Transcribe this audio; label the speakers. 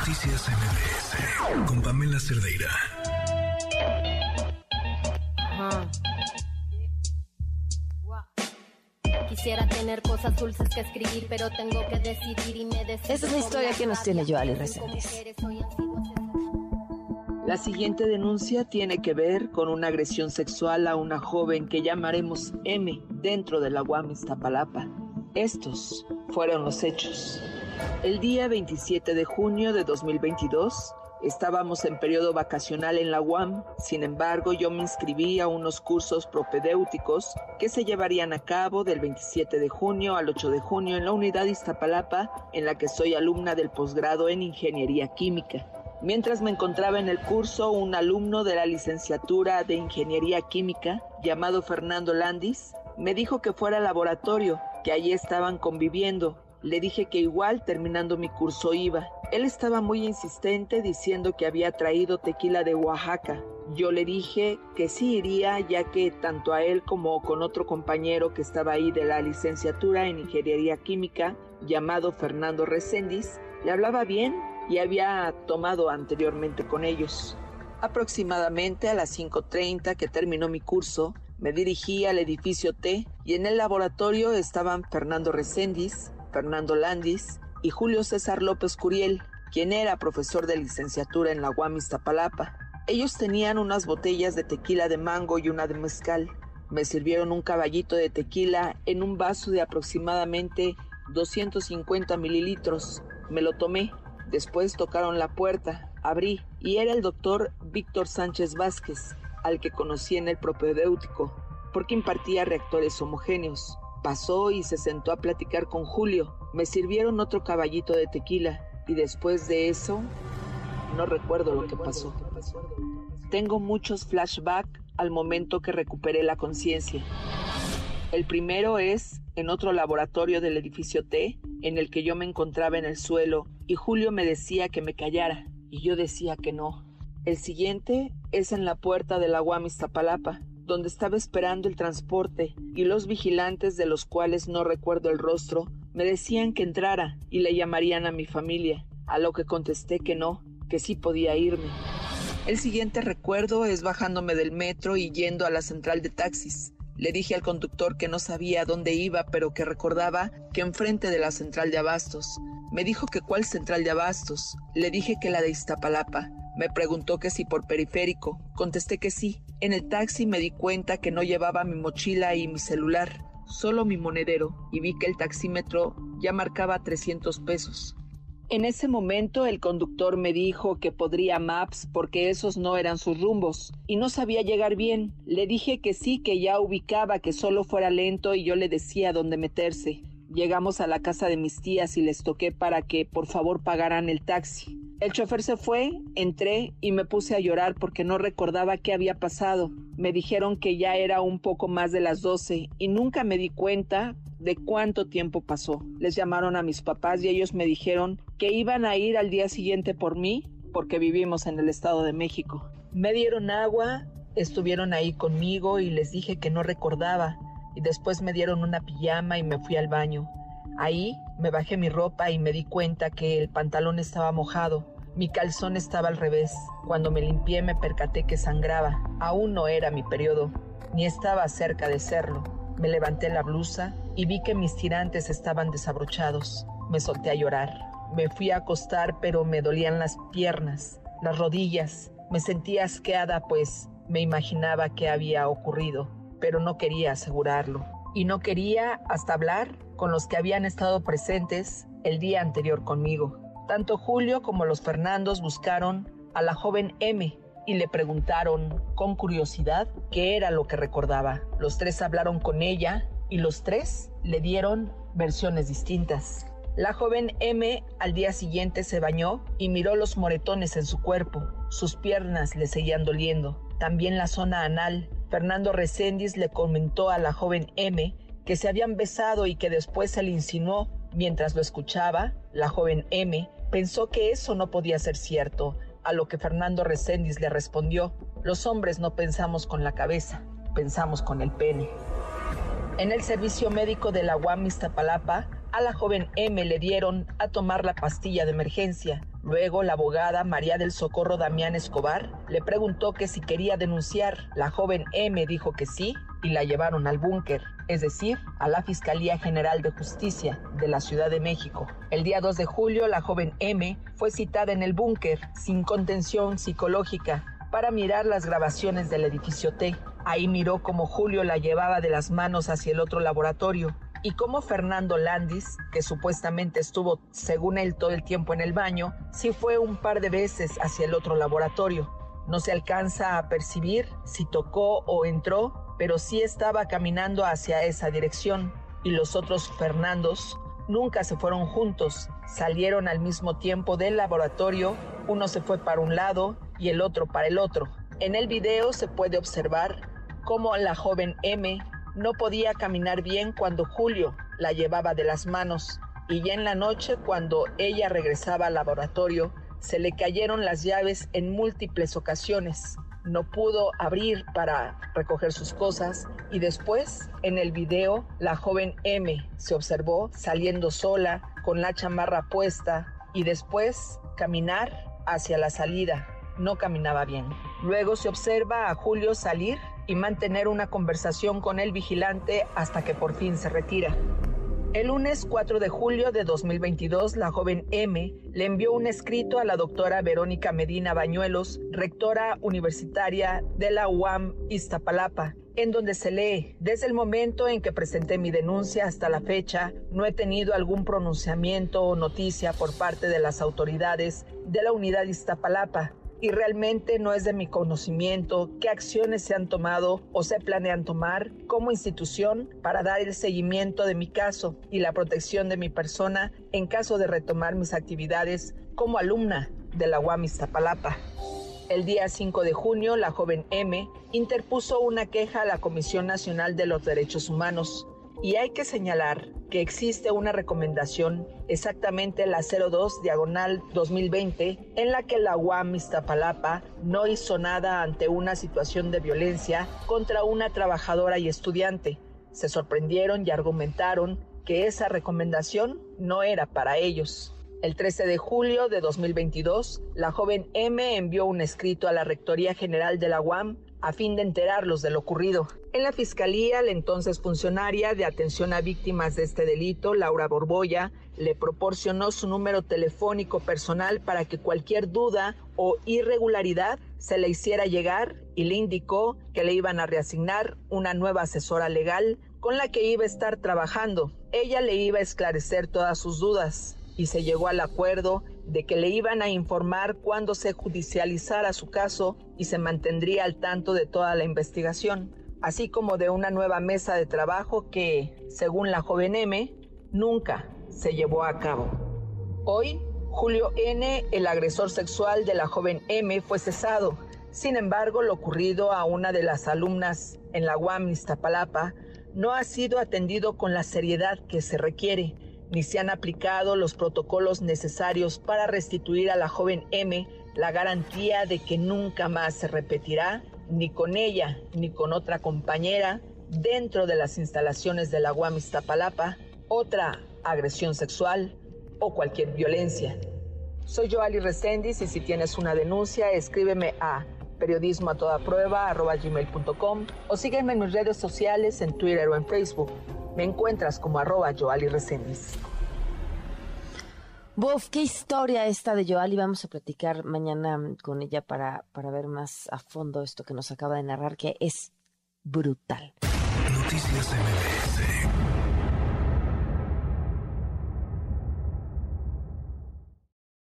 Speaker 1: Noticias MBS con Pamela Cerdeira.
Speaker 2: Quisiera tener cosas dulces que escribir, pero tengo que decidir y me decido.
Speaker 3: Esta es la historia que nos tiene Joali Reséndiz.
Speaker 4: La siguiente denuncia tiene que ver con una agresión sexual a una joven que llamaremos M dentro de la UAM Iztapalapa. Estos fueron los hechos. El día 27 de junio de 2022 estábamos en periodo vacacional en la UAM, sin embargo yo me inscribí a unos cursos propedéuticos que se llevarían a cabo del 27 de junio al 8 de junio en la unidad Iztapalapa en la que soy alumna del posgrado en Ingeniería Química. Mientras me encontraba en el curso, un alumno de la licenciatura de Ingeniería Química, llamado Fernando Landis, me dijo que fuera al laboratorio, que allí estaban conviviendo le dije que igual terminando mi curso iba. Él estaba muy insistente diciendo que había traído tequila de Oaxaca. Yo le dije que sí iría ya que tanto a él como con otro compañero que estaba ahí de la licenciatura en Ingeniería Química, llamado Fernando Reséndiz, le hablaba bien y había tomado anteriormente con ellos. Aproximadamente a las 5.30 que terminó mi curso, me dirigí al edificio T y en el laboratorio estaban Fernando Reséndiz, Fernando Landis y Julio César López Curiel, quien era profesor de licenciatura en la UAM Iztapalapa. Ellos tenían unas botellas de tequila de mango y una de mezcal. Me sirvieron un caballito de tequila en un vaso de aproximadamente 250 mililitros. Me lo tomé. Después tocaron la puerta, abrí y era el doctor Víctor Sánchez Vázquez, al que conocí en el propedéutico, porque impartía reactores homogéneos. Pasó y se sentó a platicar con Julio. Me sirvieron otro caballito de tequila y después de eso no recuerdo lo que pasó. Tengo muchos flashbacks al momento que recuperé la conciencia. El primero es en otro laboratorio del edificio T, en el que yo me encontraba en el suelo y Julio me decía que me callara y yo decía que no. El siguiente es en la puerta de la UAM Iztapalapa, donde estaba esperando el transporte y los vigilantes de los cuales no recuerdo el rostro me decían que entrara y le llamarían a mi familia, a lo que contesté que no, que sí podía irme. El siguiente recuerdo es bajándome del metro y yendo a la central de taxis. Le dije al conductor que no sabía dónde iba, pero que recordaba que enfrente de la central de abastos. Me dijo que cuál central de abastos. Le dije que la de Iztapalapa. Me preguntó que si por periférico. Contesté que sí. En el taxi me di cuenta que no llevaba mi mochila y mi celular, solo mi monedero, y vi que el taxímetro ya marcaba 300 pesos. En ese momento el conductor me dijo que podría Maps porque esos no eran sus rumbos y no sabía llegar bien. Le dije que sí, que ya ubicaba, que solo fuera lento y yo le decía dónde meterse. Llegamos a la casa de mis tías y les toqué para que por favor pagaran el taxi. El chofer se fue, entré y me puse a llorar porque no recordaba qué había pasado. Me dijeron que ya era un poco más de las 12 y nunca me di cuenta de cuánto tiempo pasó. Les llamaron a mis papás y ellos me dijeron que iban a ir al día siguiente por mí porque vivimos en el Estado de México. Me dieron agua, estuvieron ahí conmigo y les dije que no recordaba y después me dieron una pijama y me fui al baño. Ahí me bajé mi ropa y me di cuenta que el pantalón estaba mojado. Mi calzón estaba al revés. Cuando me limpié me percaté que sangraba. Aún no era mi periodo, ni estaba cerca de serlo. Me levanté la blusa y vi que mis tirantes estaban desabrochados. Me solté a llorar. Me fui a acostar pero me dolían las piernas, las rodillas. Me sentía asqueada pues me imaginaba qué había ocurrido, pero no quería asegurarlo. Y no quería hasta hablar con los que habían estado presentes el día anterior conmigo. Tanto Julio como los Fernandos buscaron a la joven M y le preguntaron con curiosidad qué era lo que recordaba. Los tres hablaron con ella y los tres le dieron versiones distintas. La joven M al día siguiente se bañó y miró los moretones en su cuerpo. Sus piernas le seguían doliendo. También la zona anal. Fernando Reséndiz le comentó a la joven M que se habían besado y que después se le insinuó. Mientras lo escuchaba, la joven M pensó que eso no podía ser cierto, a lo que Fernando Reséndiz le respondió, los hombres no pensamos con la cabeza, pensamos con el pene. En el servicio médico de la UAM Iztapalapa A la joven M le dieron a tomar la pastilla de emergencia. Luego la abogada María del Socorro Damián Escobar le preguntó que si quería denunciar. La joven M dijo que sí y la llevaron al búnker, es decir, a la Fiscalía General de Justicia de la Ciudad de México. El día 2 de julio la joven M fue citada en el búnker sin contención psicológica para mirar las grabaciones del edificio T. Ahí miró cómo Julio la llevaba de las manos hacia el otro laboratorio y cómo Fernando Landis, que supuestamente estuvo, según él, todo el tiempo en el baño, sí fue un par de veces hacia el otro laboratorio. No se alcanza a percibir si tocó o entró, pero sí estaba caminando hacia esa dirección. Y los otros Fernandos nunca se fueron juntos, salieron al mismo tiempo del laboratorio, uno se fue para un lado y el otro para el otro. En el video se puede observar cómo la joven M no podía caminar bien cuando Julio la llevaba de las manos y ya en la noche cuando ella regresaba al laboratorio se le cayeron las llaves en múltiples ocasiones. No pudo abrir para recoger sus cosas y después en el video la joven M se observó saliendo sola con la chamarra puesta y después caminar hacia la salida. No caminaba bien. Luego se observa a Julio salir y mantener una conversación con el vigilante hasta que por fin se retira. El lunes 4 de julio de 2022, la joven M le envió un escrito a la doctora Verónica Medina Bañuelos, rectora universitaria de la UAM Iztapalapa, en donde se lee, desde el momento en que presenté mi denuncia hasta la fecha, no he tenido algún pronunciamiento o noticia por parte de las autoridades de la unidad Iztapalapa y realmente no es de mi conocimiento qué acciones se han tomado o se planean tomar como institución para dar el seguimiento de mi caso y la protección de mi persona en caso de retomar mis actividades como alumna de la UAM Iztapalapa. El día 5 de junio, la joven M interpuso una queja a la Comisión Nacional de los Derechos Humanos y hay que señalar que existe una recomendación, exactamente la 02 diagonal 2020, en la que la UAM Iztapalapa no hizo nada ante una situación de violencia contra una trabajadora y estudiante. Se sorprendieron y argumentaron que esa recomendación no era para ellos. El 13 de julio de 2022, la joven M envió un escrito a la Rectoría General de la UAM a fin de enterarlos de lo ocurrido. En la fiscalía, la entonces funcionaria de atención a víctimas de este delito, Laura Borboya, le proporcionó su número telefónico personal para que cualquier duda o irregularidad se le hiciera llegar y le indicó que le iban a reasignar una nueva asesora legal con la que iba a estar trabajando. Ella le iba a esclarecer todas sus dudas y se llegó al acuerdo de que le iban a informar cuando se judicializara su caso y se mantendría al tanto de toda la investigación, así como de una nueva mesa de trabajo que, según la joven M, nunca se llevó a cabo. Hoy, Julio N., el agresor sexual de la joven M, fue cesado. Sin embargo, lo ocurrido a una de las alumnas en la UAM Iztapalapa no ha sido atendido con la seriedad que se requiere ni se han aplicado los protocolos necesarios para restituir a la joven M la garantía de que nunca más se repetirá, ni con ella ni con otra compañera, dentro de las instalaciones de la UAM Iztapalapa, otra agresión sexual o cualquier violencia. Soy Joali Reséndiz y si tienes una denuncia, escríbeme a periodismo a toda prueba o sígueme en mis redes sociales en Twitter o en Facebook. Me encuentras como arroba Joali Reséndiz.
Speaker 3: Bof, qué historia esta de Joali. Vamos a platicar mañana con ella para, para ver más a fondo esto que nos acaba de narrar, que es brutal.
Speaker 1: Noticias MBS